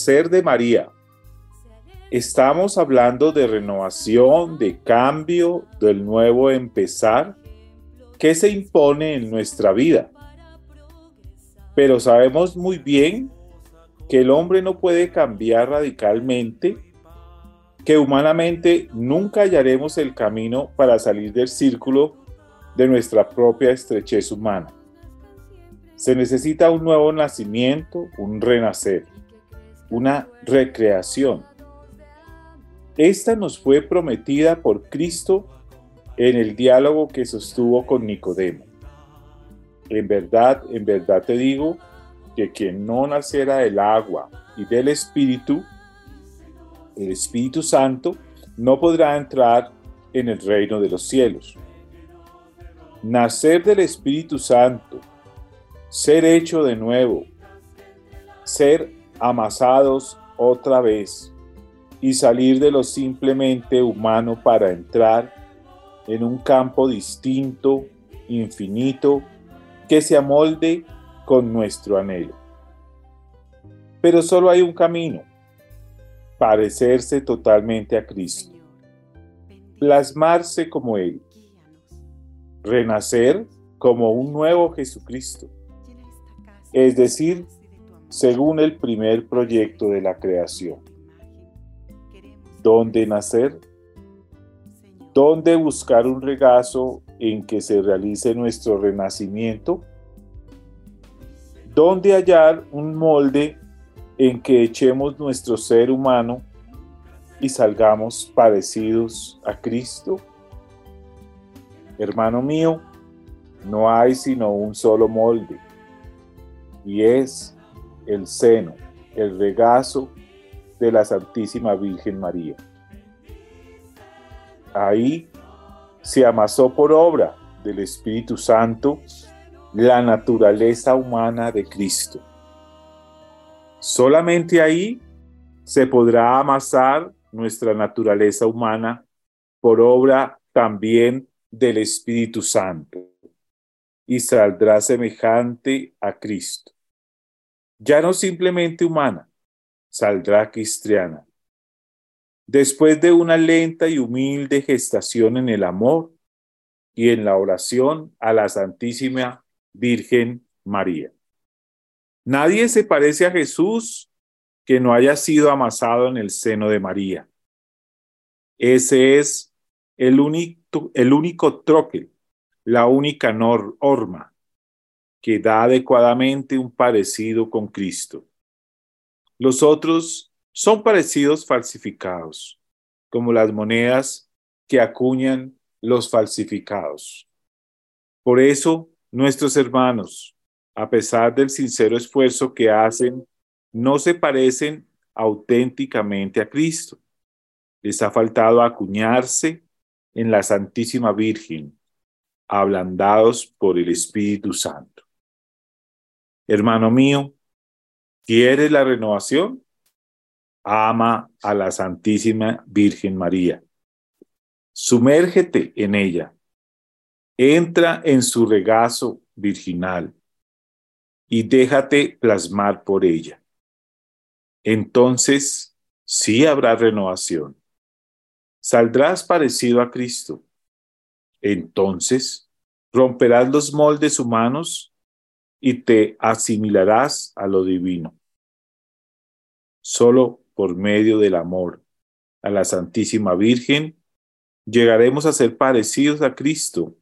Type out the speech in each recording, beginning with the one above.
Nacer de María. Estamos hablando de renovación, de cambio, del nuevo empezar que se impone en nuestra vida. Pero sabemos muy bien que el hombre no puede cambiar radicalmente, que humanamente nunca hallaremos el camino para salir del círculo de nuestra propia estrechez humana. Se necesita un nuevo nacimiento, un renacer una recreación. Esta nos fue prometida por Cristo en el diálogo que sostuvo con Nicodemo. En verdad, en verdad te digo que quien no naciera del agua y del Espíritu, el Espíritu Santo, no podrá entrar en el reino de los cielos. Nacer del Espíritu Santo, ser hecho de nuevo, ser amasados otra vez y salir de lo simplemente humano para entrar en un campo distinto, infinito, que se amolde con nuestro anhelo. Pero solo hay un camino, parecerse totalmente a Cristo, plasmarse como Él, renacer como un nuevo Jesucristo, es decir, según el primer proyecto de la creación. ¿Dónde nacer? ¿Dónde buscar un regazo en que se realice nuestro renacimiento? ¿Dónde hallar un molde en que echemos nuestro ser humano y salgamos parecidos a Cristo? Hermano mío, no hay sino un solo molde, y es el seno, el regazo de la Santísima Virgen María. Ahí se amasó por obra del Espíritu Santo la naturaleza humana de Cristo. Solamente ahí se podrá amasar nuestra naturaleza humana por obra también del Espíritu Santo y saldrá semejante a Cristo ya no simplemente humana, saldrá cristiana. Después de una lenta y humilde gestación en el amor y en la oración a la Santísima Virgen María. Nadie se parece a Jesús que no haya sido amasado en el seno de María. Ese es el único, el único troque, la única norma que da adecuadamente un parecido con Cristo. Los otros son parecidos falsificados, como las monedas que acuñan los falsificados. Por eso, nuestros hermanos, a pesar del sincero esfuerzo que hacen, no se parecen auténticamente a Cristo. Les ha faltado acuñarse en la Santísima Virgen, ablandados por el Espíritu Santo. Hermano mío, ¿quieres la renovación? ama a la Santísima Virgen María. Sumérgete en ella. Entra en su regazo virginal y déjate plasmar por ella. Entonces sí habrá renovación. Saldrás parecido a Cristo. Entonces romperás los moldes humanos y te asimilarás a lo divino. Solo por medio del amor a la Santísima Virgen llegaremos a ser parecidos a Cristo,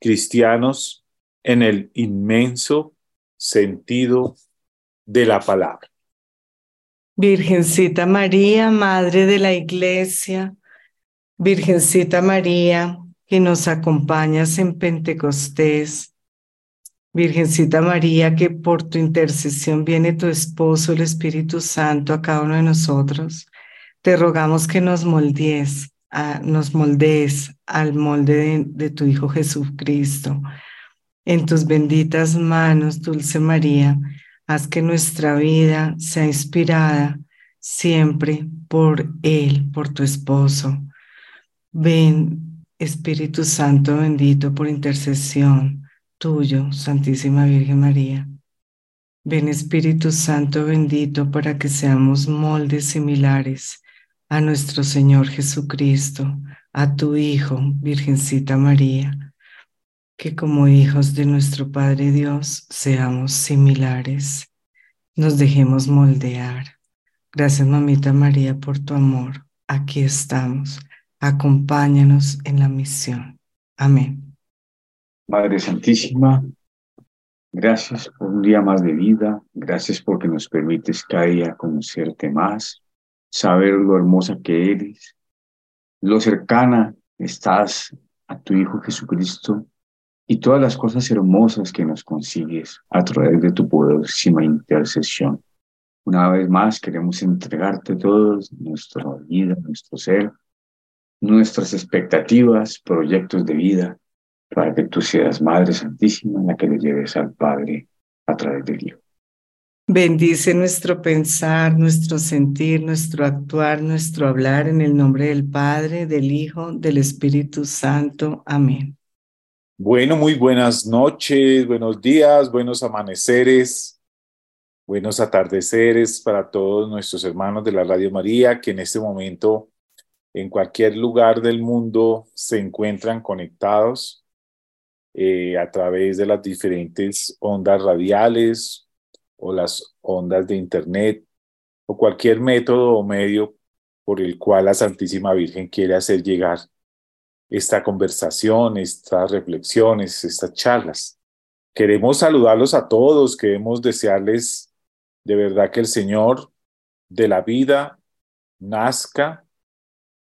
cristianos en el inmenso sentido de la palabra. Virgencita María, Madre de la Iglesia, Virgencita María, que nos acompañas en Pentecostés, Virgencita María, que por tu intercesión viene tu esposo, el Espíritu Santo, a cada uno de nosotros, te rogamos que nos moldees, nos moldees al molde de, de tu Hijo Jesucristo en tus benditas manos, Dulce María, haz que nuestra vida sea inspirada siempre por Él, por tu esposo. Ven, Espíritu Santo bendito, por intercesión tuyo, Santísima Virgen María. Ven, Espíritu Santo bendito, para que seamos moldes similares a nuestro Señor Jesucristo, a tu Hijo, Virgencita María que como hijos de nuestro Padre Dios seamos similares, nos dejemos moldear. Gracias, mamita María, por tu amor. Aquí estamos. Acompáñanos en la misión. Amén. Madre Santísima, gracias por un día más de vida. Gracias porque nos permites cada día conocerte más, saber lo hermosa que eres, lo cercana estás a tu Hijo Jesucristo y todas las cosas hermosas que nos consigues a través de tu poderosísima intercesión. Una vez más queremos entregarte todos nuestra vida, nuestro ser, nuestras expectativas, proyectos de vida, para que tú seas Madre Santísima la que le lleves al Padre a través del Hijo. Bendice nuestro pensar, nuestro sentir, nuestro actuar, nuestro hablar en el nombre del Padre, del Hijo, del Espíritu Santo. Amén. Bueno, muy buenas noches, buenos días, buenos amaneceres, buenos atardeceres para todos nuestros hermanos de la Radio María que en este momento en cualquier lugar del mundo se encuentran conectados eh, a través de las diferentes ondas radiales o las ondas de Internet o cualquier método o medio por el cual la Santísima Virgen quiere hacer llegar esta conversación, estas reflexiones, estas charlas. Queremos saludarlos a todos, queremos desearles de verdad que el Señor de la vida nazca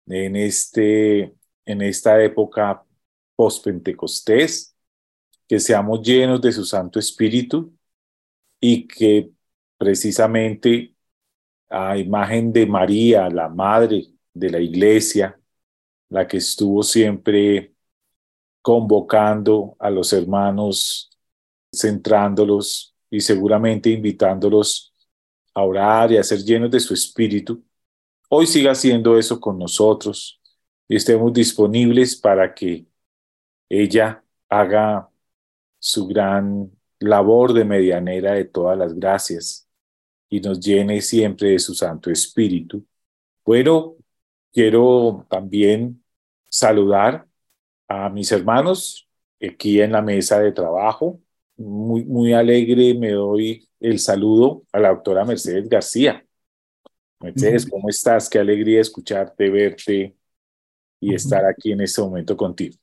en, este, en esta época post-pentecostés, que seamos llenos de su Santo Espíritu y que precisamente a imagen de María, la Madre de la Iglesia, la que estuvo siempre convocando a los hermanos, centrándolos y seguramente invitándolos a orar y a ser llenos de su espíritu, hoy siga haciendo eso con nosotros y estemos disponibles para que ella haga su gran labor de medianera de todas las gracias y nos llene siempre de su Santo Espíritu. Bueno, quiero también saludar a mis hermanos aquí en la mesa de trabajo. Muy, muy alegre me doy el saludo a la doctora Mercedes García. Mercedes, ¿cómo estás? Qué alegría escucharte, verte y estar aquí en este momento contigo.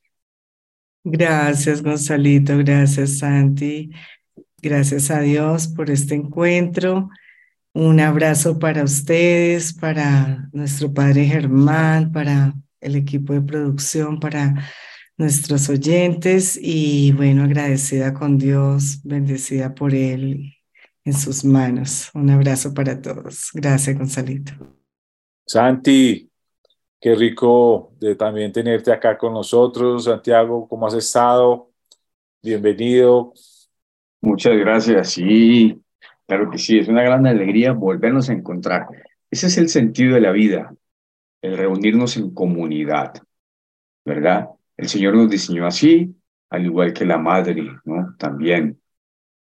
Gracias, Gonzalito. Gracias, Santi. Gracias a Dios por este encuentro. Un abrazo para ustedes, para nuestro padre Germán, para el equipo de producción, para nuestros oyentes y bueno, agradecida con Dios, bendecida por Él en sus manos. Un abrazo para todos. Gracias, Gonzalito. Santi, qué rico de también tenerte acá con nosotros. Santiago, ¿cómo has estado? Bienvenido. Muchas gracias. Sí, claro que sí, es una gran alegría volvernos a encontrar. ese es el sentido de la vida, el reunirnos en comunidad, ¿verdad? El Señor nos diseñó así, al igual que la madre, ¿no? También.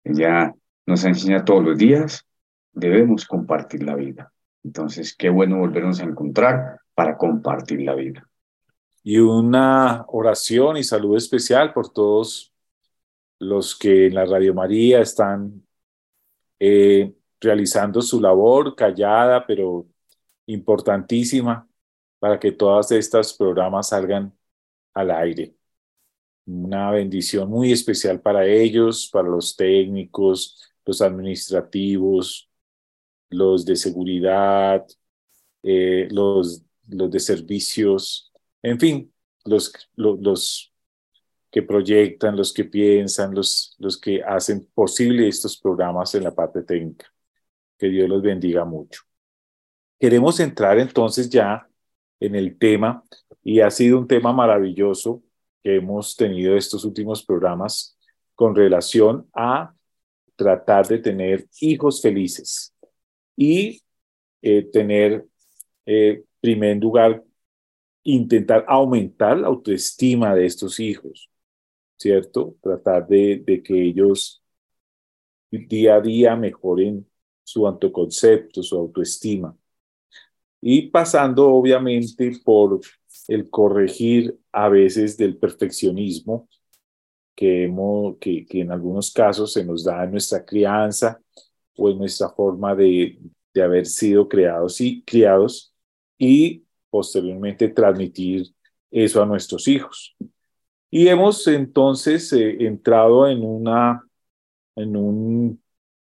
Ella nos enseña todos los días, debemos compartir la vida. Entonces, qué bueno volvernos a encontrar para compartir la vida. Y una oración y salud especial por todos los que en la Radio María están eh, realizando su labor callada, pero importantísima, para que todos estos programas salgan al aire. Una bendición muy especial para ellos, para los técnicos, los administrativos, los de seguridad, eh, los, los de servicios, en fin, los, los, los, que proyectan, los que piensan, los, los que hacen posible estos programas en la parte técnica. Que Dios los bendiga mucho. Queremos entrar entonces ya en el tema y ha sido un tema maravilloso que hemos tenido estos últimos programas con relación a tratar de tener hijos felices y eh, tener, eh, primer lugar, intentar aumentar la autoestima de estos hijos, ¿cierto? Tratar de, que ellos día a día mejoren su autoconcepto, su autoestima. Y pasando obviamente por el corregir a veces del perfeccionismo que, en algunos casos se nos da en nuestra crianza o en nuestra forma de haber sido creados y criados y posteriormente transmitir eso a nuestros hijos. Y hemos entonces eh, entrado en, una, en un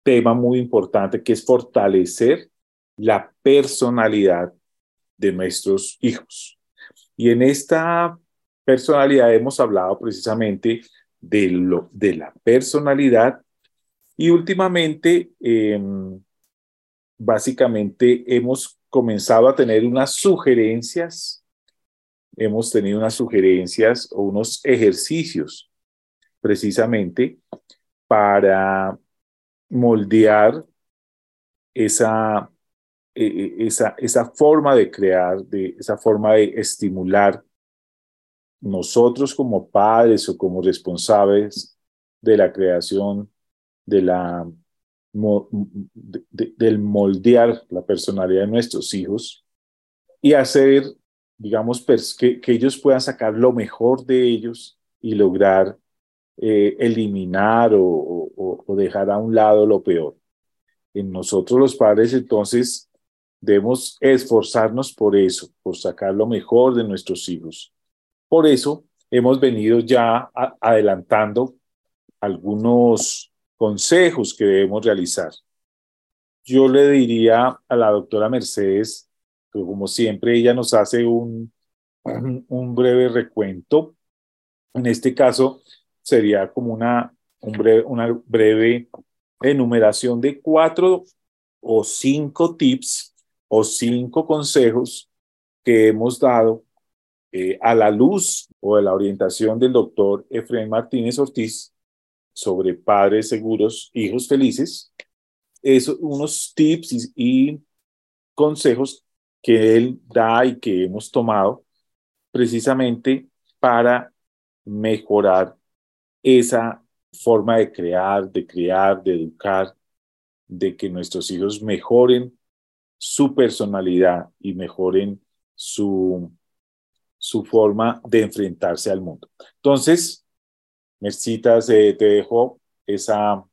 tema muy importante que es fortalecer la personalidad de nuestros hijos. Y en esta personalidad hemos hablado precisamente de, lo, de la personalidad y últimamente em, básicamente hemos comenzado a tener unas sugerencias, hemos tenido unas sugerencias o unos ejercicios precisamente para moldear esa, e, e, esa, esa forma de crear, de, esa forma de estimular nosotros como padres o como responsables de la creación de la del moldear la personalidad de nuestros hijos y hacer, digamos, que, que ellos puedan sacar lo mejor de ellos y lograr eh, eliminar o, dejar a un lado lo peor. En nosotros los padres entonces debemos esforzarnos por eso, por sacar lo mejor de nuestros hijos. Por eso hemos venido ya adelantando algunos consejos que debemos realizar. Yo le diría a la doctora Mercedes, que como siempre ella nos hace un, breve recuento. En este caso sería como una, un breve, enumeración de cuatro o cinco tips o cinco consejos que hemos dado eh, a la luz o de la orientación del doctor Efraín Martínez Ortiz sobre padres seguros, hijos felices, es unos tips y, consejos que él da y que hemos tomado precisamente para mejorar esa forma de crear, de criar, de educar, de que nuestros hijos mejoren su personalidad y mejoren su, su forma de enfrentarse al mundo. Entonces, Mercitas, te dejo esa,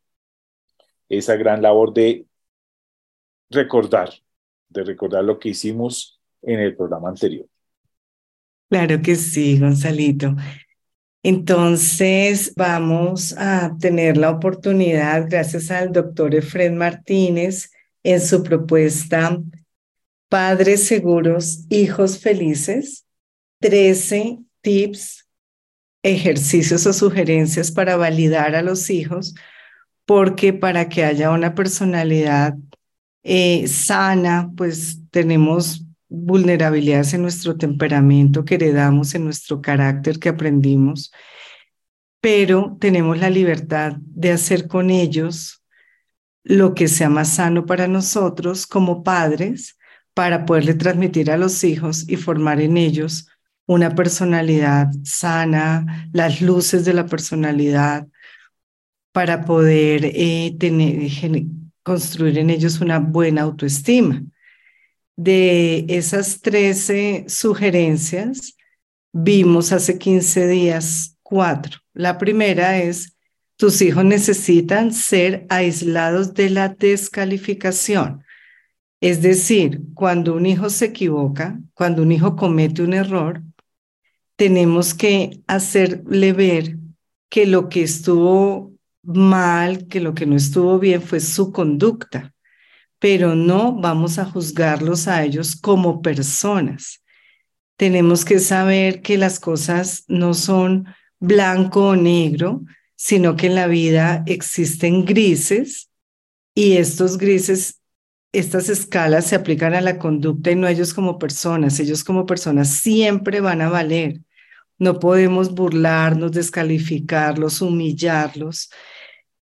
esa gran labor de recordar, de recordar lo que hicimos en el programa anterior. Claro que sí, Gonzalito. Entonces, vamos a tener la oportunidad, gracias al doctor Efred Martínez, en su propuesta Padres Seguros, Hijos Felices, 13 tips ejercicios o sugerencias para validar a los hijos, porque para que haya una personalidad eh, sana, pues tenemos vulnerabilidades en nuestro temperamento que heredamos, en nuestro carácter que aprendimos, pero tenemos la libertad de hacer con ellos lo que sea más sano para nosotros como padres, para poderle transmitir a los hijos y formar en ellos una personalidad sana, las luces de la personalidad, para poder eh, tener, construir en ellos una buena autoestima. De esas 13 sugerencias, vimos hace 15 días cuatro. La primera es, tus hijos necesitan ser aislados de la descalificación. Es decir, cuando un hijo se equivoca, cuando un hijo comete un error, tenemos que hacerle ver que lo que estuvo mal, que lo que no estuvo bien fue su conducta, pero no vamos a juzgarlos a ellos como personas. Tenemos que saber que las cosas no son blanco o negro, sino que en la vida existen grises y estos grises, estas escalas se aplican a la conducta y no a ellos como personas. Ellos como personas siempre van a valer. No podemos burlarnos, descalificarlos, humillarlos.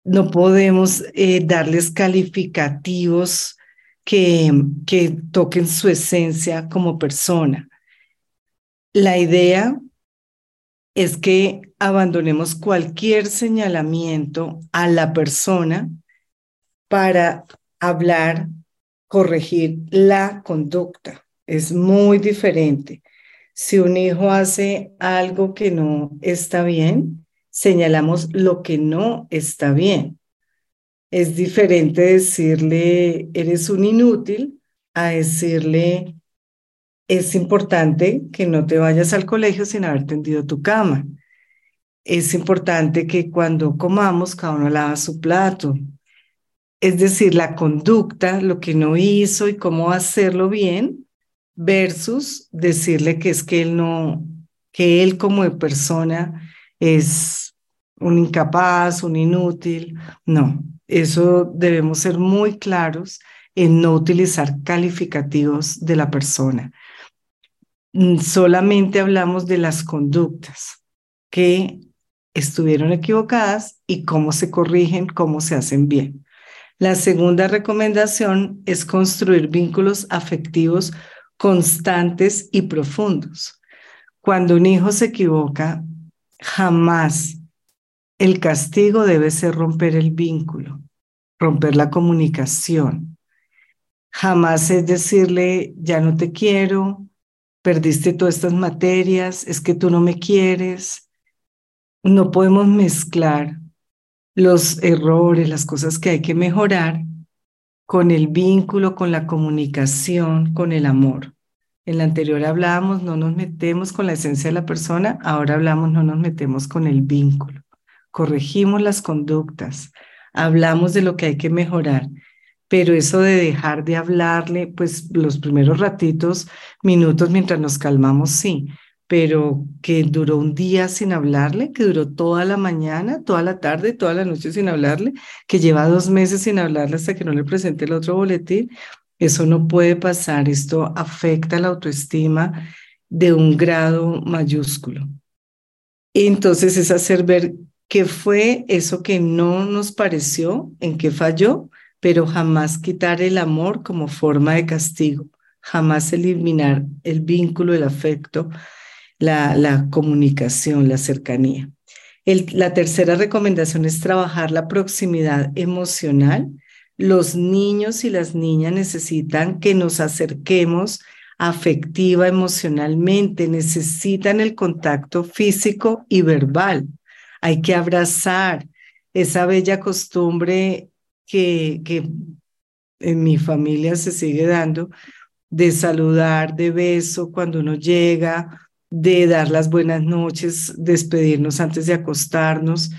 No podemos eh, darles calificativos que, que toquen su esencia como persona. La idea es que abandonemos cualquier señalamiento a la persona para hablar, corregir la conducta. Es muy diferente. Si un hijo hace algo que no está bien, señalamos lo que no está bien. Es diferente decirle, eres un inútil, a decirle, es importante que no te vayas al colegio sin haber tendido tu cama. Es importante que cuando comamos cada uno lava su plato. Es decir, la conducta, lo que no hizo y cómo hacerlo bien, versus decirle que es que él no, que él como persona es un incapaz, un inútil. No, eso debemos ser muy claros en no utilizar calificativos de la persona. Mm, solamente hablamos de las conductas que estuvieron equivocadas y cómo se corrigen, cómo se hacen bien. La segunda recomendación es construir vínculos afectivos constantes y profundos. Cuando un hijo se equivoca, jamás el castigo debe ser romper el vínculo, romper la comunicación. Jamás es decirle, ya no te quiero, perdiste todas estas materias, es que tú no me quieres. No podemos mezclar los errores, las cosas que hay que mejorar con el vínculo, con la comunicación, con el amor. En la anterior hablábamos, no nos metemos con la esencia de la persona, ahora hablamos, no nos metemos con el vínculo. Corregimos las conductas, hablamos de lo que hay que mejorar, pero eso de dejar de hablarle, pues los primeros ratitos, minutos mientras nos calmamos, sí, pero que duró un día sin hablarle, que duró toda la mañana, toda la tarde, toda la noche sin hablarle, que lleva dos meses sin hablarle hasta que no le presente el otro boletín. Eso no puede pasar, esto afecta la autoestima de un grado mayúsculo. Entonces es hacer ver qué fue eso que no nos pareció, en qué falló, pero jamás quitar el amor como forma de castigo, jamás eliminar el vínculo, el afecto, la, comunicación, la cercanía. la tercera recomendación es trabajar la proximidad emocional. Los niños y las niñas necesitan que nos acerquemos afectiva, emocionalmente, necesitan el contacto físico y verbal. Hay que abrazar esa bella costumbre que, que en mi familia se sigue dando de saludar, de beso cuando uno llega de dar las buenas noches, despedirnos antes de acostarnos.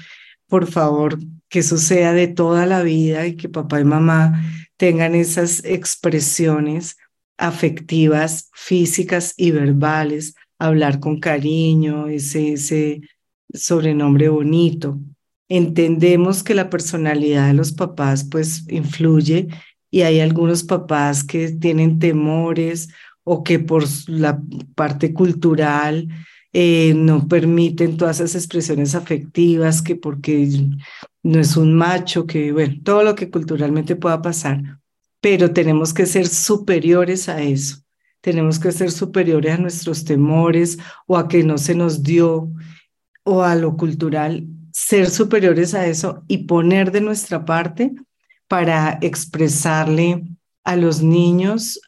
Por favor, que eso sea de toda la vida y que papá y mamá tengan esas expresiones afectivas, físicas y verbales, hablar con cariño, ese, ese sobrenombre bonito. Entendemos que la personalidad de los papás pues influye y hay algunos papás que tienen temores o que por la parte cultural eh, no permiten todas esas expresiones afectivas, que porque no es un macho, que bueno, todo lo que culturalmente pueda pasar. pero tenemos que ser superiores a eso. Tenemos que ser superiores a nuestros temores o a que no se nos dio o a lo cultural, ser superiores a eso y poner de nuestra parte para expresarle a los niños,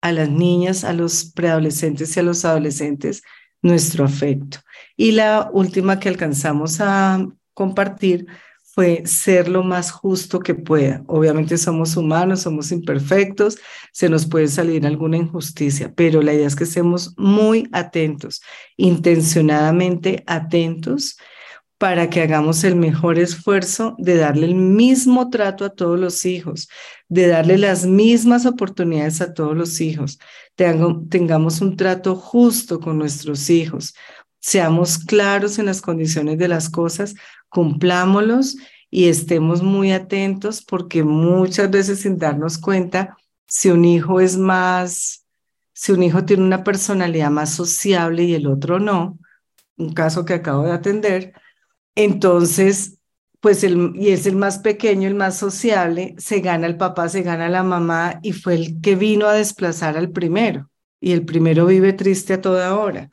a las niñas, a los preadolescentes y a los adolescentes nuestro afecto. Y la última que alcanzamos a compartir fue ser lo más justo que pueda. Obviamente somos humanos, somos imperfectos, se nos puede salir alguna injusticia, pero la idea es que estemos muy atentos, intencionadamente atentos para que hagamos el mejor esfuerzo de darle el mismo trato a todos los hijos, de darle las mismas oportunidades a todos los hijos, tengamos un trato justo con nuestros hijos, seamos claros en las condiciones de las cosas, cumplámoslos y estemos muy atentos porque muchas veces sin darnos cuenta, si un hijo es más, si un hijo tiene una personalidad más sociable y el otro no, un caso que acabo de atender, entonces, pues el, y es el más pequeño, el más sociable, se gana el papá, se gana la mamá y fue el que vino a desplazar al primero. Y el primero vive triste a toda hora.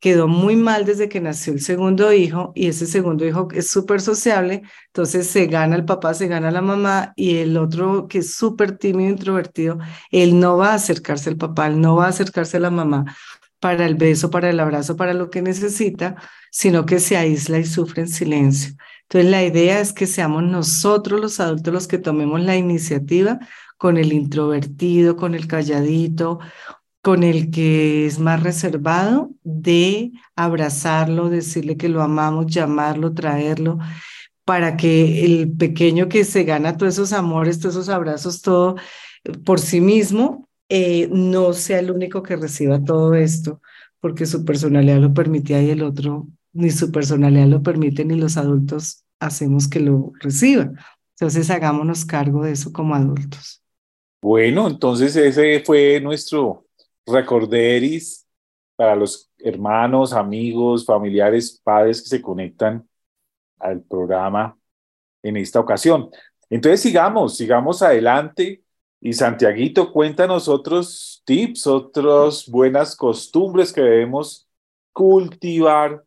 Quedó muy mal desde que nació el segundo hijo y ese segundo hijo es súper sociable, entonces se gana el papá, se gana la mamá y el otro que es súper tímido, introvertido, él no va a acercarse al papá, él no va a acercarse a la mamá para el beso, para el abrazo, para lo que necesita, sino que se aísla y sufre en silencio. Entonces la idea es que seamos nosotros los adultos los que tomemos la iniciativa con el introvertido, con el calladito, con el que es más reservado, de abrazarlo, decirle que lo amamos, llamarlo, traerlo, para que el pequeño que se gana todos esos amores, todos esos abrazos, todo por sí mismo, eh, no sea el único que reciba todo esto, porque su personalidad lo permitía y el otro ni su personalidad lo permite ni los adultos hacemos que lo reciba. Entonces hagámonos cargo de eso como adultos. Bueno, entonces ese fue nuestro recorderis para los hermanos, amigos, familiares, padres que se conectan al programa en esta ocasión. Entonces sigamos, sigamos adelante y Santiaguito, cuéntanos otros tips, otras buenas costumbres que debemos cultivar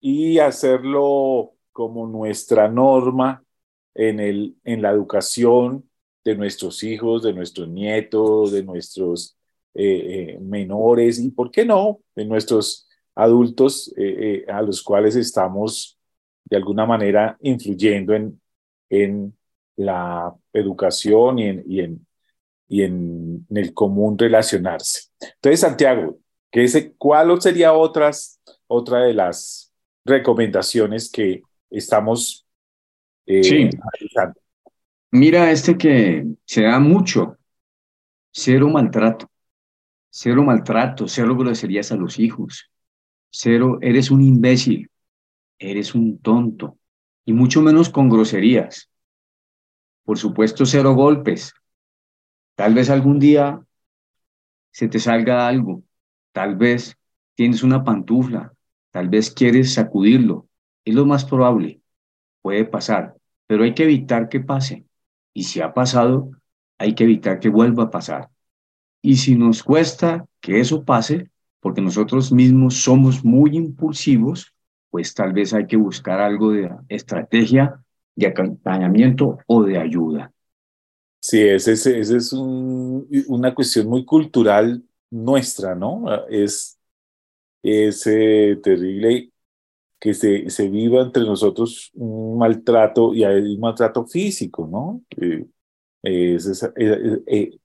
y hacerlo como nuestra norma en, el, en la educación de nuestros hijos, de nuestros nietos, de nuestros eh, eh, menores y, ¿por qué no?, de nuestros adultos eh, a los cuales estamos de alguna manera influyendo en, en la educación y en, y en y en, el común relacionarse. Entonces, Santiago, ¿qué es, ¿cuál sería otras, otra de las recomendaciones que estamos eh, sí. Mira, este que se da mucho, cero maltrato, cero maltrato, cero groserías a los hijos, cero, eres un imbécil, eres un tonto, y mucho menos con groserías. Por supuesto, cero golpes, Tal vez algún día se te salga algo, tal vez tienes una pantufla, tal vez quieres sacudirlo. Es lo más probable, puede pasar, pero hay que evitar que pase. Y si ha pasado, hay que evitar que vuelva a pasar. Y si nos cuesta que eso pase, porque nosotros mismos somos muy impulsivos, pues tal vez hay que buscar algo de estrategia, de acompañamiento o de ayuda. Sí, ese, ese es un, una cuestión muy cultural nuestra, ¿no? Es, es eh, terrible que se, se, viva entre nosotros un maltrato y hay un maltrato físico, ¿no? Eh, eh,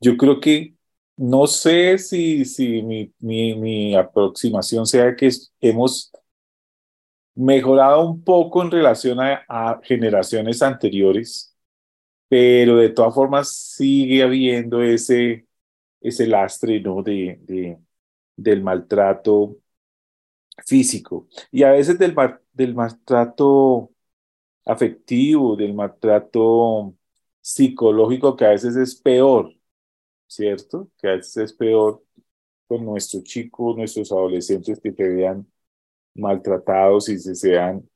yo creo que no sé si, si mi, mi, mi aproximación sea que hemos mejorado un poco en relación a generaciones anteriores pero de todas formas sigue habiendo ese, ese lastre ¿no? de, de, del maltrato físico y a veces del, del maltrato afectivo, del maltrato psicológico que a veces es peor, ¿cierto? Que a veces es peor con nuestros chicos, nuestros adolescentes que te vean maltratados y se sean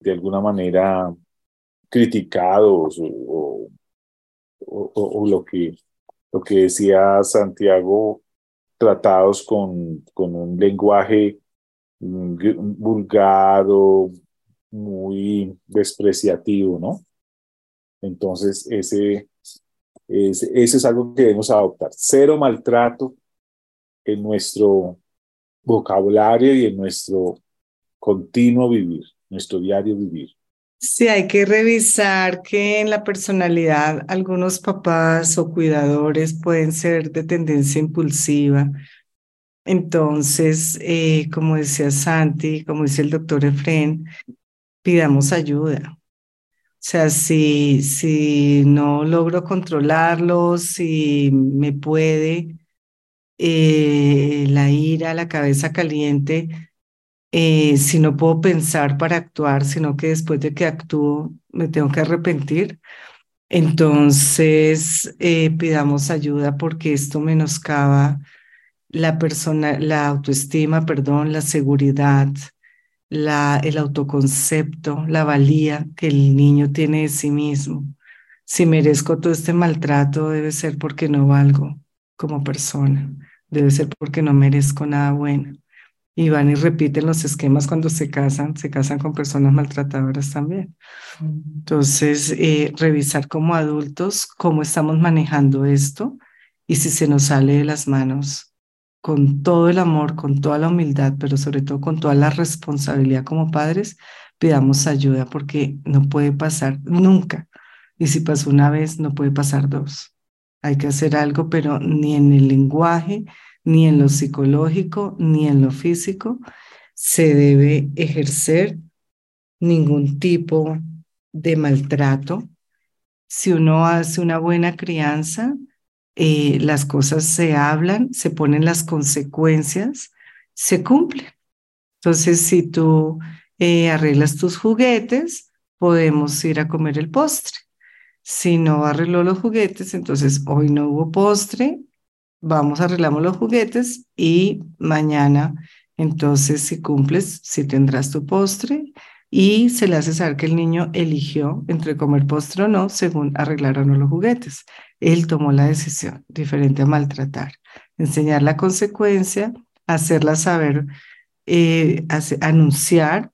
de alguna manera criticados o, o, lo, que, lo que decía Santiago, tratados con, con un lenguaje mm, vulgar o muy despreciativo, ¿no? Entonces, ese, ese, ese es algo que debemos adoptar. Cero maltrato en nuestro vocabulario y en nuestro continuo vivir, nuestro diario vivir. Sí, hay que revisar que en la personalidad algunos papás o cuidadores pueden ser de tendencia impulsiva. Entonces, eh, como decía Santi, como dice el doctor Efren, pidamos ayuda. O sea, si, si no logro controlarlo, si me puede eh, la ira, la cabeza caliente, eh, si no puedo pensar para actuar, sino que después de que actúo me tengo que arrepentir, entonces eh, pidamos ayuda porque esto menoscaba la persona, la autoestima, perdón, la seguridad, la, el autoconcepto, la valía que el niño tiene de sí mismo. Si merezco todo este maltrato, debe ser porque no valgo como persona, debe ser porque no merezco nada bueno y van y repiten los esquemas cuando se casan, se casan con personas maltratadoras también. Entonces, eh, revisar como adultos cómo estamos manejando esto y si se nos sale de las manos con todo el amor, con toda la humildad, pero sobre todo con toda la responsabilidad como padres, pidamos ayuda porque no puede pasar nunca. Y si pasó una vez, no puede pasar dos. Hay que hacer algo, pero ni en el lenguaje, ni en lo psicológico, ni en lo físico, se debe ejercer ningún tipo de maltrato. Si uno hace una buena crianza, eh, las cosas se hablan, se ponen las consecuencias, se cumplen. Entonces, si tú eh, arreglas tus juguetes, podemos ir a comer el postre. Si no arregló los juguetes, entonces hoy no hubo postre, vamos, arreglamos los juguetes y mañana, entonces, si cumples, si tendrás tu postre y se le hace saber que el niño eligió entre comer postre o no según arreglaron los juguetes. Él tomó la decisión, diferente a maltratar. Enseñar la consecuencia, hacerla saber, eh, anunciar,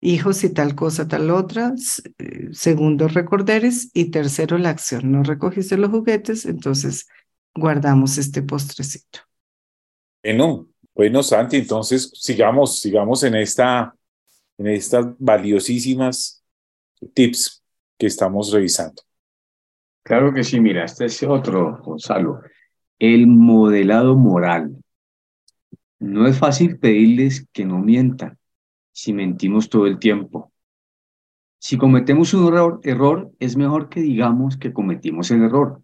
hijos y tal cosa, tal otra. Eh, segundo, recorderes. Y tercero, la acción. No recogiste los juguetes, entonces guardamos este postrecito. Bueno, bueno, Santi, entonces sigamos, sigamos en esta, en estas valiosísimas tips que estamos revisando. Claro que sí, mira, este es otro, Gonzalo. El modelado moral. No es fácil pedirles que no mientan si mentimos todo el tiempo. Si cometemos un error, error, es mejor que digamos que cometimos el error.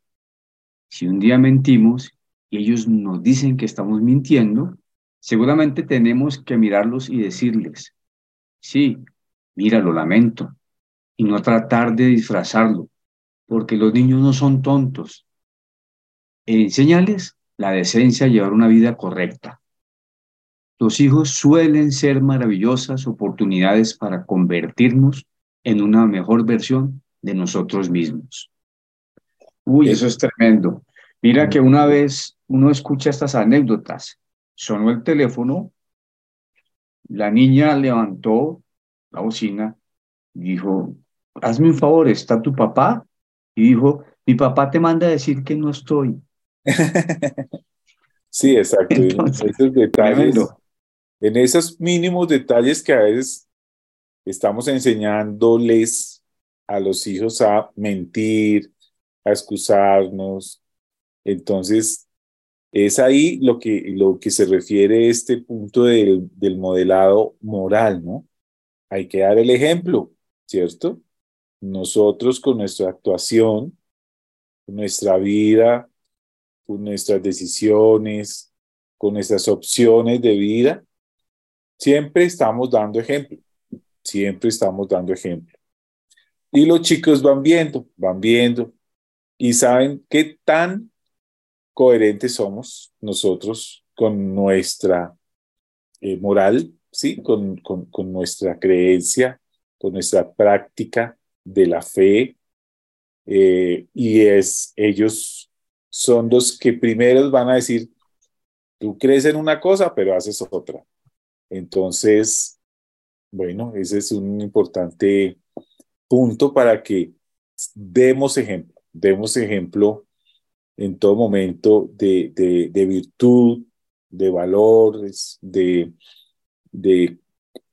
Si un día mentimos y ellos nos dicen que estamos mintiendo, seguramente tenemos que mirarlos y decirles, sí, mira, lo lamento, y no tratar de disfrazarlo, porque los niños no son tontos. E enseñarles la decencia a llevar una vida correcta. Los hijos suelen ser maravillosas oportunidades para convertirnos en una mejor versión de nosotros mismos. Uy, eso es tremendo. Mira que una vez uno escucha estas anécdotas. Sonó el teléfono, la niña levantó la bocina y dijo, hazme un favor, ¿está tu papá? Y dijo, mi papá te manda a decir que no estoy. sí, exacto. en esos detalles, en esos mínimos detalles que a veces estamos enseñándoles a los hijos a mentir, a excusarnos. Entonces, es ahí lo que, lo que se refiere este punto del, del modelado moral, ¿no? Hay que dar el ejemplo, ¿cierto? Nosotros con nuestra actuación, nuestra vida, con nuestras decisiones, con nuestras opciones de vida, siempre estamos dando ejemplo, siempre estamos dando ejemplo. Y los chicos van viendo, van viendo, y saben qué tan coherentes somos nosotros con nuestra eh, moral, ¿sí? Con, con, con, nuestra creencia, con nuestra práctica de la fe, eh, y es, ellos son los que primeros van a decir, tú crees en una cosa, pero haces otra. Entonces, bueno, ese es un importante punto para que demos ejemplo, demos ejemplo en todo momento de, de, virtud, de valores, de, de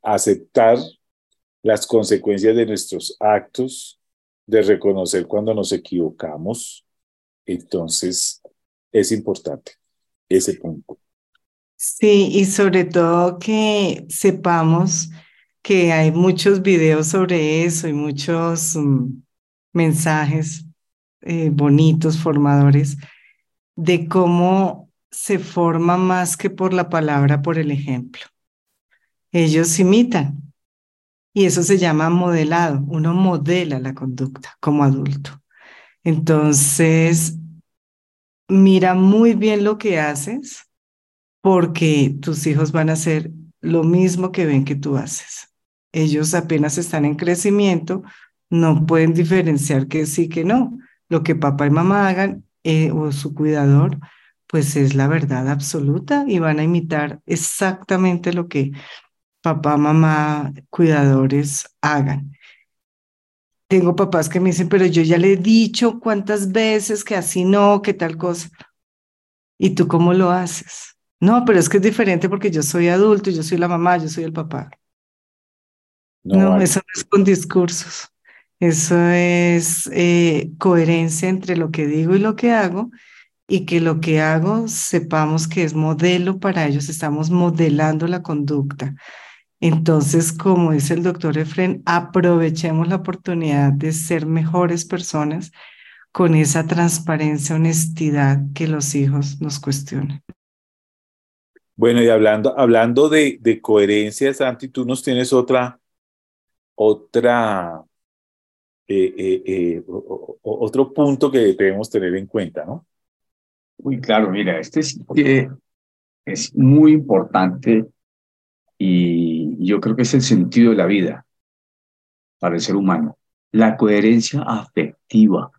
aceptar las consecuencias de nuestros actos, de reconocer cuando nos equivocamos. Entonces, es importante ese punto. Sí, y sobre todo que sepamos que hay muchos videos sobre eso y muchos mm, mensajes eh, bonitos, formadores, de cómo se forma más que por la palabra, por el ejemplo. Ellos imitan y eso se llama modelado. Uno modela la conducta como adulto. Entonces, mira muy bien lo que haces porque tus hijos van a hacer lo mismo que ven que tú haces. Ellos apenas están en crecimiento, no pueden diferenciar que sí, que no. Lo que papá y mamá hagan eh, o su cuidador, pues es la verdad absoluta y van a imitar exactamente lo que papá, mamá, cuidadores hagan. Tengo papás que me dicen, pero yo ya le he dicho cuántas veces que así no, que tal cosa. ¿Y tú cómo lo haces? No, pero es que es diferente porque yo soy adulto, yo soy la mamá, yo soy el papá. No, eso no es con discursos. Eso es eh, coherencia entre lo que digo y lo que hago y que lo que hago sepamos que es modelo para ellos, estamos modelando la conducta. Entonces, como dice el doctor Efren, aprovechemos la oportunidad de ser mejores personas con esa transparencia, honestidad que los hijos nos cuestionan. Bueno, y hablando, hablando de, de coherencia, Santi, tú nos tienes otra, otra, eh, eh, eh, otro punto que debemos tener en cuenta, ¿no? Uy, claro, mira, este que es muy importante y yo creo que es el sentido de la vida para el ser humano, la coherencia afectiva.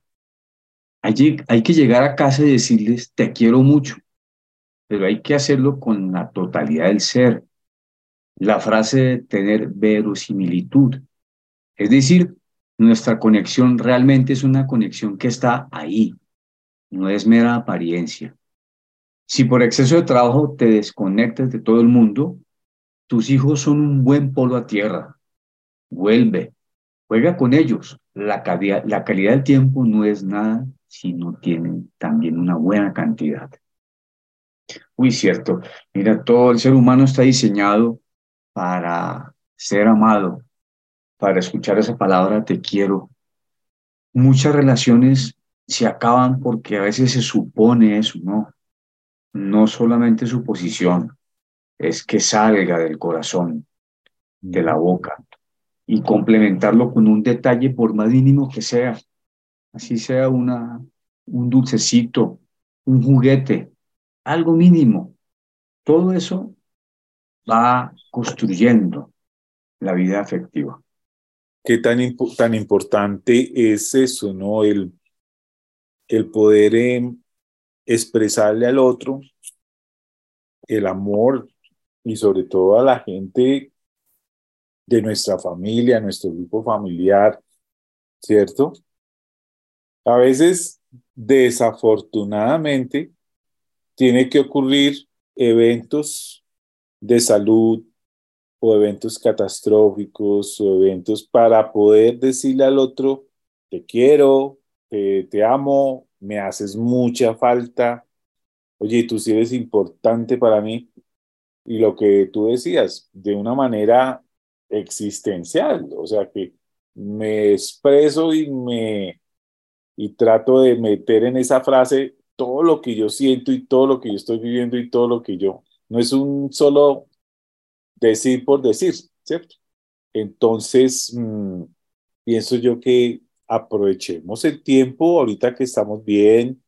Hay, hay que llegar a casa y decirles, te quiero mucho, pero hay que hacerlo con la totalidad del ser. La frase de tener verosimilitud, es decir, nuestra conexión realmente es una conexión que está ahí, no es mera apariencia. Si por exceso de trabajo te desconectas de todo el mundo, tus hijos son un buen polo a tierra. Vuelve, juega con ellos. La calidad, la calidad del tiempo no es nada si no tienen también una buena cantidad. Uy, cierto. Mira, todo el ser humano está diseñado para ser amado, para escuchar esa palabra te quiero. Muchas relaciones se acaban porque a veces se supone eso, ¿no? No solamente su posición, es que salga del corazón, de la boca, y complementarlo con un detalle por más mínimo que sea, así sea una, un dulcecito, un juguete, algo mínimo. Todo eso va construyendo la vida afectiva. Qué tan, tan importante es eso, ¿no? El, el poder em, expresarle al otro el amor y sobre todo a la gente de nuestra familia, nuestro grupo familiar, ¿cierto? A veces, desafortunadamente, tiene que ocurrir eventos de salud o eventos catastróficos o eventos para poder decirle al otro, te quiero, te amo, me haces mucha falta, oye, tú sí eres importante para mí y lo que tú decías, de una manera existencial, o sea que me expreso y me y trato de meter en esa frase todo lo que yo siento y todo lo que yo estoy viviendo y todo lo que yo no es un solo decir por decir, ¿cierto? Entonces, mm, pienso yo que aprovechemos el tiempo ahorita que estamos bien,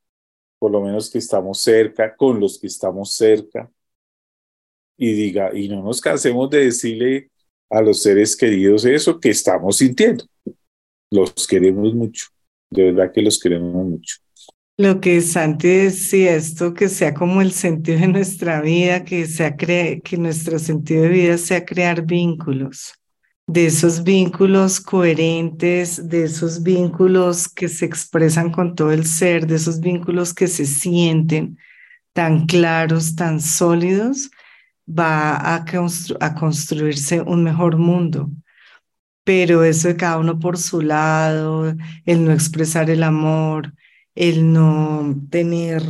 por lo menos que estamos cerca, con los que estamos cerca, y diga, y no nos cansemos de decirle a los seres queridos eso que estamos sintiendo. Los queremos mucho. De verdad que los queremos mucho. Lo que Santi decía, esto que sea como el sentido de nuestra vida, que, sea que nuestro sentido de vida sea crear vínculos, de esos vínculos coherentes, de esos vínculos que se expresan con todo el ser, de esos vínculos que se sienten tan claros, tan sólidos, va a, a construirse un mejor mundo. Pero eso de cada uno por su lado, el no expresar el amor, el no tener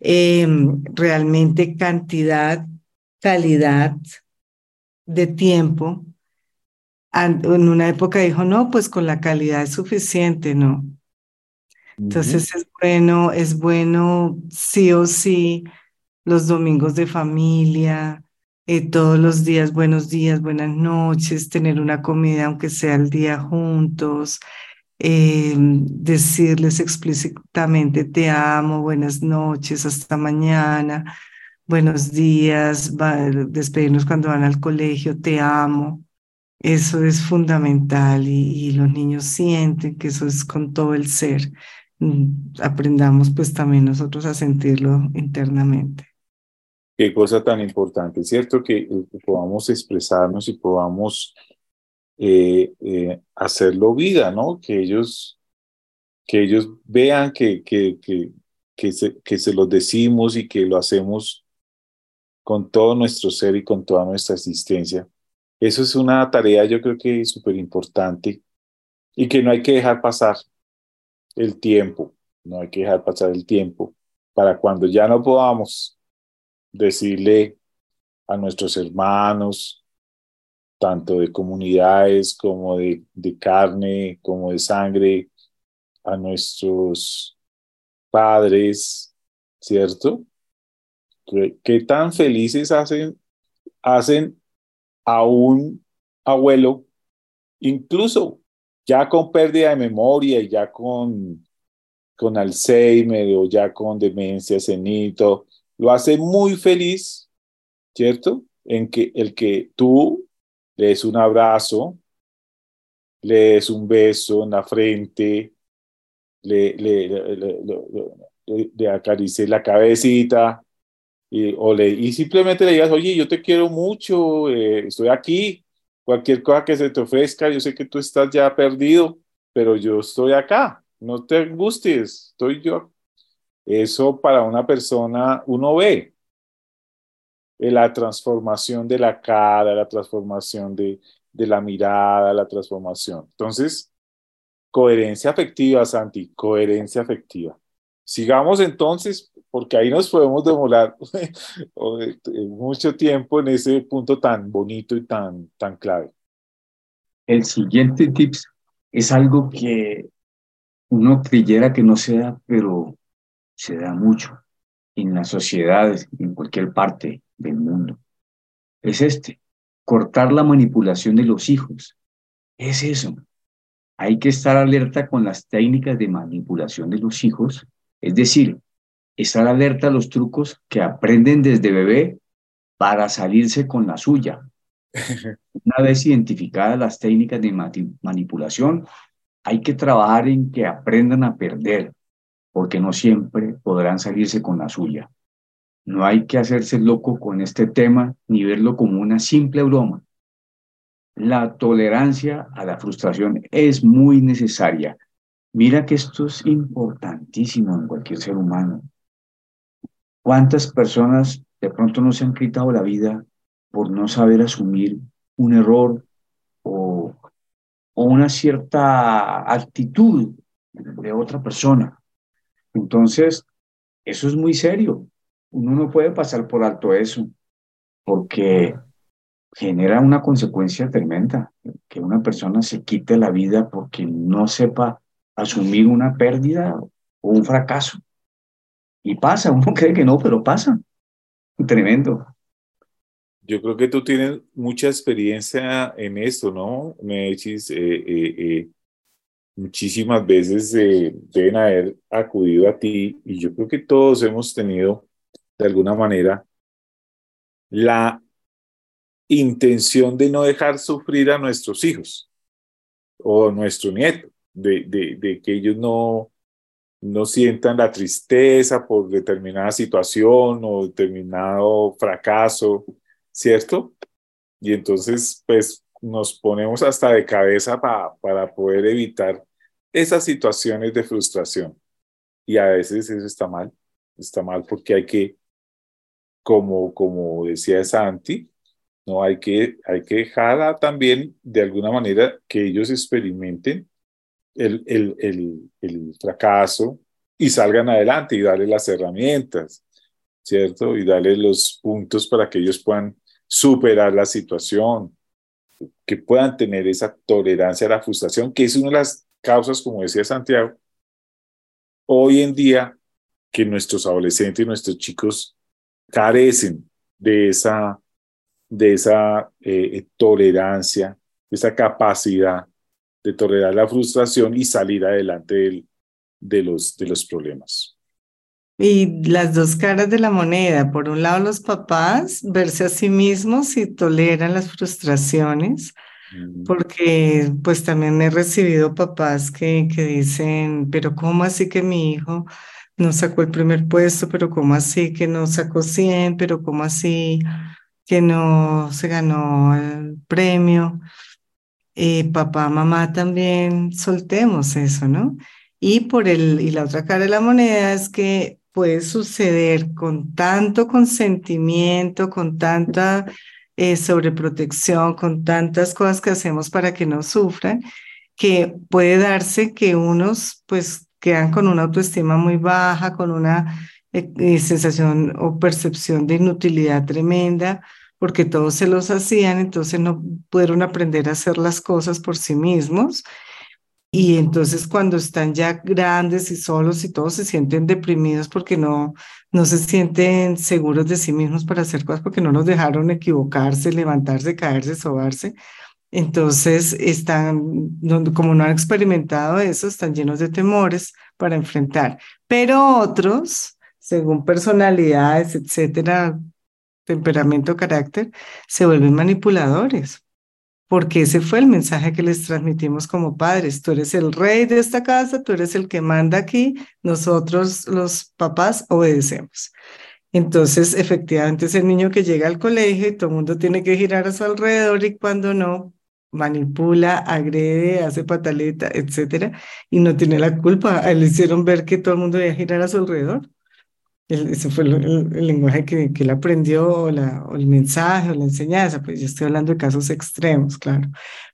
em, realmente cantidad, calidad de tiempo. En una época dijo, no, pues con la calidad es suficiente, ¿no? Entonces es bueno, es bueno sí o sí los domingos de familia, eh, todos los días, buenos días, buenas noches, tener una comida aunque sea el día juntos, eh, decirles explícitamente te amo, buenas noches, hasta mañana, buenos días, despedirnos cuando van al colegio, te amo. Eso es fundamental y, los niños sienten que eso es con todo el ser. Mm, aprendamos pues también nosotros a sentirlo internamente. Qué cosa tan importante, ¿cierto? Que, eh, podamos expresarnos y podamos eh, eh, hacerlo vida, ¿no? Que ellos, que ellos vean que, que, que, que, se, que se los decimos y que lo hacemos con todo nuestro ser y con toda nuestra existencia. Eso es una tarea yo creo que súper importante y que no hay que dejar pasar el tiempo, no hay que dejar pasar el tiempo para cuando ya no podamos decirle a nuestros hermanos, tanto de comunidades como de, de carne, como de sangre, a nuestros padres, ¿cierto? ¿Qué, tan felices hacen, hacen a un abuelo, incluso ya con pérdida de memoria ya con, con Alzheimer o ya con demencia senito, lo hace muy feliz, ¿cierto? En que el que tú le des un abrazo, le des un beso en la frente, le, le, la cabecita y, o le, y simplemente le digas, oye, yo te quiero mucho, eh, estoy aquí, cualquier cosa que se te ofrezca, yo sé que tú estás ya perdido, pero yo estoy acá, no te angusties, estoy yo. Eso para una persona, uno ve la transformación de la cara, la transformación de, de la mirada, la transformación. Entonces, coherencia afectiva, Santi, coherencia afectiva. Sigamos entonces, porque ahí nos podemos demorar mucho tiempo en ese punto tan bonito y tan, tan clave. El siguiente tips es algo que uno creyera que no se da, pero se da mucho en las sociedades, en cualquier parte del mundo. Es este, cortar la manipulación de los hijos. Es eso. Hay que estar alerta con las técnicas de manipulación de los hijos, es decir, estar alerta a los trucos que aprenden desde bebé para salirse con la suya. Una vez identificadas las técnicas de manipulación, hay que trabajar en que aprendan a perder, porque no siempre podrán salirse con la suya. No hay que hacerse loco con este tema ni verlo como una simple broma. La tolerancia a la frustración es muy necesaria. Mira que esto es importantísimo en cualquier ser humano. ¿Cuántas personas de pronto no se han quitado la vida por no saber asumir un error o, o una cierta actitud de otra persona? Entonces, eso es muy serio uno no puede pasar por alto eso, porque genera una consecuencia tremenda, que una persona se quite la vida porque no sepa asumir una pérdida o un fracaso. Y pasa, uno cree que no, pero pasa. Tremendo. Yo creo que tú tienes mucha experiencia en esto, ¿no? Me dices, eh, eh, eh, muchísimas veces deben haber acudido a ti y yo creo que todos hemos tenido de alguna manera, la intención de no dejar sufrir a nuestros hijos o nuestro nieto, de, de, que ellos no, no sientan la tristeza por determinada situación o determinado fracaso, ¿cierto? Y entonces, pues nos ponemos hasta de cabeza para poder evitar esas situaciones de frustración. Y a veces eso está mal, está mal porque hay que, como, como decía Santi, no hay que, hay que dejar también de alguna manera que ellos experimenten el, el, el, el fracaso y salgan adelante y darle las herramientas, ¿cierto? Y darle los puntos para que ellos puedan superar la situación, que puedan tener esa tolerancia a la frustración, que es una de las causas, como decía Santiago, hoy en día que nuestros adolescentes y nuestros chicos carecen de esa, de esa eh, tolerancia, de esa capacidad de tolerar la frustración y salir adelante de, los, de los problemas. Y las dos caras de la moneda, por un lado los papás, verse a sí mismos y toleran las frustraciones, porque pues también he recibido papás que, que dicen, pero ¿cómo así que mi hijo no sacó el primer puesto, pero ¿cómo así que no sacó 100, pero ¿cómo así que no se ganó el premio? Eh, papá, mamá también soltemos eso, ¿no? Y por el, y la otra cara de la moneda es que puede suceder con tanto consentimiento, con tanta eh, sobreprotección, con tantas cosas que hacemos para que no sufran, que puede darse que unos pues quedan con una autoestima muy baja, con una eh, eh, sensación o percepción de inutilidad tremenda, porque todos se los hacían, entonces no pudieron aprender a hacer las cosas por sí mismos. Y entonces cuando están ya grandes y solos y todos se sienten deprimidos porque no, no se sienten seguros de sí mismos para hacer cosas porque no los dejaron equivocarse, levantarse, caerse, sobarse. Entonces están, como no han experimentado eso, están llenos de temores para enfrentar. Pero otros, según personalidades, etcétera, temperamento, carácter, se vuelven manipuladores, porque ese fue el mensaje que les transmitimos como padres. Tú eres el rey de esta casa, tú eres el que manda aquí, nosotros los papás obedecemos. Entonces, efectivamente, es el niño que llega al colegio y todo el mundo tiene que girar a su alrededor y cuando no, manipula, agrede, hace pataleta, etcétera, y no tiene la culpa. le hicieron ver que todo el mundo debía girar a su alrededor. Ese fue el, lenguaje que, que, él aprendió, o, la, o, el mensaje, o la enseñanza, pues yo estoy hablando de casos extremos, claro,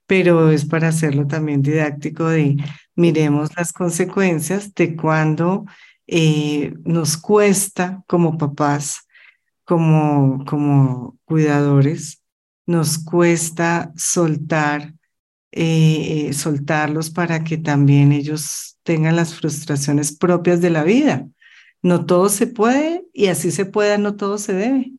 pero es para hacerlo también didáctico de miremos las consecuencias de cuando eh, nos cuesta como papás, como, como cuidadores, nos cuesta soltar, eh, eh, soltarlos para que también ellos tengan las frustraciones propias de la vida no todo se puede y así se pueda, no todo se debe.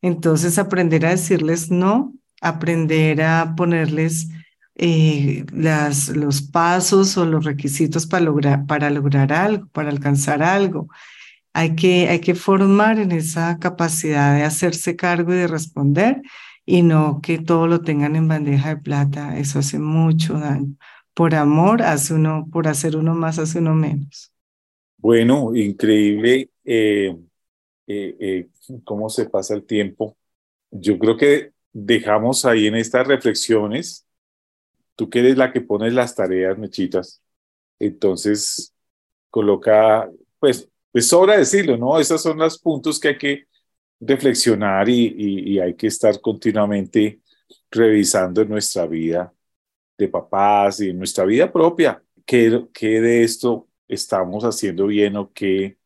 Entonces, aprender a decirles no, aprender a ponerles eh, las, los pasos o los requisitos para lograr, para lograr algo, para alcanzar algo. Hay que, hay que formar en esa capacidad de hacerse cargo y de responder y no que todo lo tengan en bandeja de plata. Eso hace mucho daño. Por amor hace uno, por hacer uno más hace uno menos. Bueno, increíble eh, eh, eh, cómo se pasa el tiempo. Yo creo que dejamos ahí en estas reflexiones, tú que eres la que pones las tareas, mechitas, entonces coloca, pues, es sobra decirlo, ¿no? Esos son los puntos que hay que reflexionar y, y, hay que estar continuamente revisando en nuestra vida de papás y en nuestra vida propia. ¿Qué, qué de esto estamos haciendo bien o que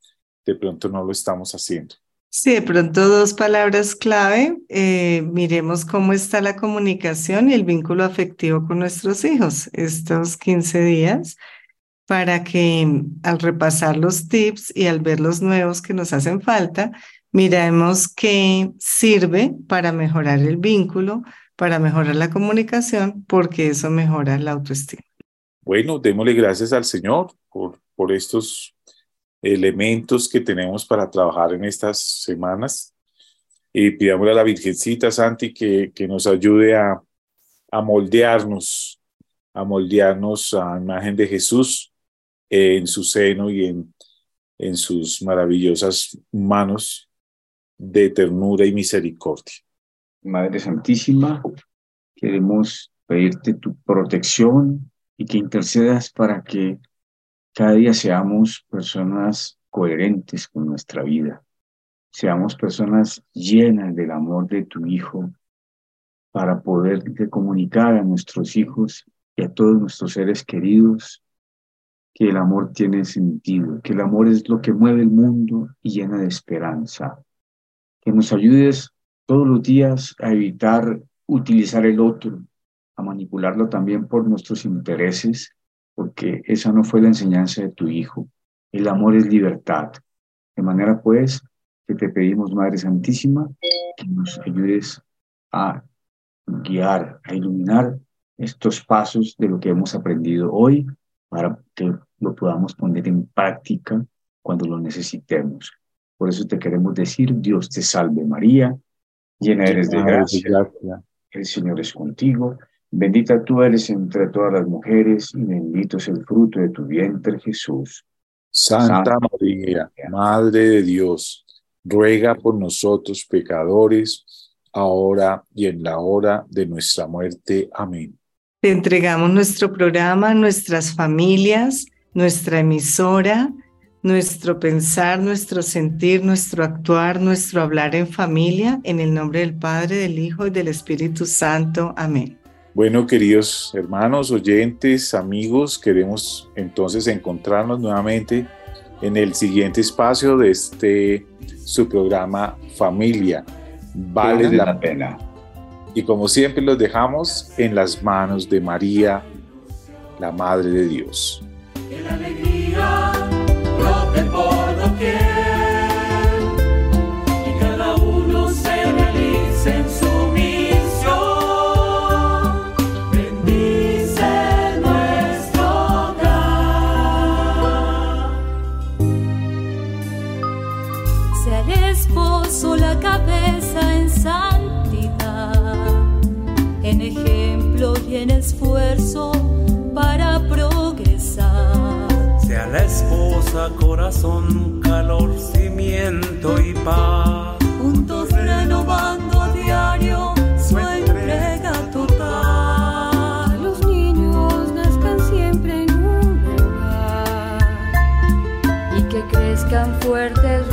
de pronto no lo estamos haciendo. Sí, de pronto dos palabras clave. Eh, miremos cómo está la comunicación y el vínculo afectivo con nuestros hijos estos 15 días para que al repasar los tips y al ver los nuevos que nos hacen falta, miremos qué sirve para mejorar el vínculo, para mejorar la comunicación, porque eso mejora la autoestima. Bueno, démosle gracias al Señor por por estos elementos que tenemos para trabajar en estas semanas. Y pidámosle a la Virgencita Santi que, que nos ayude a, a moldearnos a moldearnos a imagen de Jesús en su seno y en, en sus maravillosas manos de ternura y misericordia. Madre Santísima, queremos pedirte tu protección y que intercedas para que cada día seamos personas coherentes con nuestra vida, seamos personas llenas del amor de tu Hijo para poder comunicar a nuestros hijos y a todos nuestros seres queridos que el amor tiene sentido, que el amor es lo que mueve el mundo y llena de esperanza. Que nos ayudes todos los días a evitar utilizar el otro, a manipularlo también por nuestros intereses, porque esa no fue la enseñanza de tu Hijo. El amor es libertad. De manera pues que te pedimos, Madre Santísima, que nos ayudes a guiar, a iluminar estos pasos de lo que hemos aprendido hoy para que lo podamos poner en práctica cuando lo necesitemos. Por eso te queremos decir, Dios te salve María, llena eres de gracia, el Señor es contigo, bendita tú eres entre todas las mujeres y bendito es el fruto de tu vientre Jesús. Santa, María, Madre de Dios, ruega por nosotros pecadores, ahora y en la hora de nuestra muerte. Amén. Te entregamos nuestro programa, nuestras familias, nuestra emisora, nuestro pensar, nuestro sentir, nuestro actuar, nuestro hablar en familia, en el nombre del Padre, del Hijo y del Espíritu Santo. Amén. Bueno, queridos hermanos, oyentes, amigos, queremos entonces encontrarnos nuevamente en el siguiente espacio de este su programa Familia. Vale la pena. Y como siempre los dejamos en las manos de María, la Madre de Dios. Esfuerzo para progresar. Sea la esposa corazón, calor, cimiento y paz. Juntos renovando a diario su entrega total. los niños nazcan siempre en un hogar y que crezcan fuertes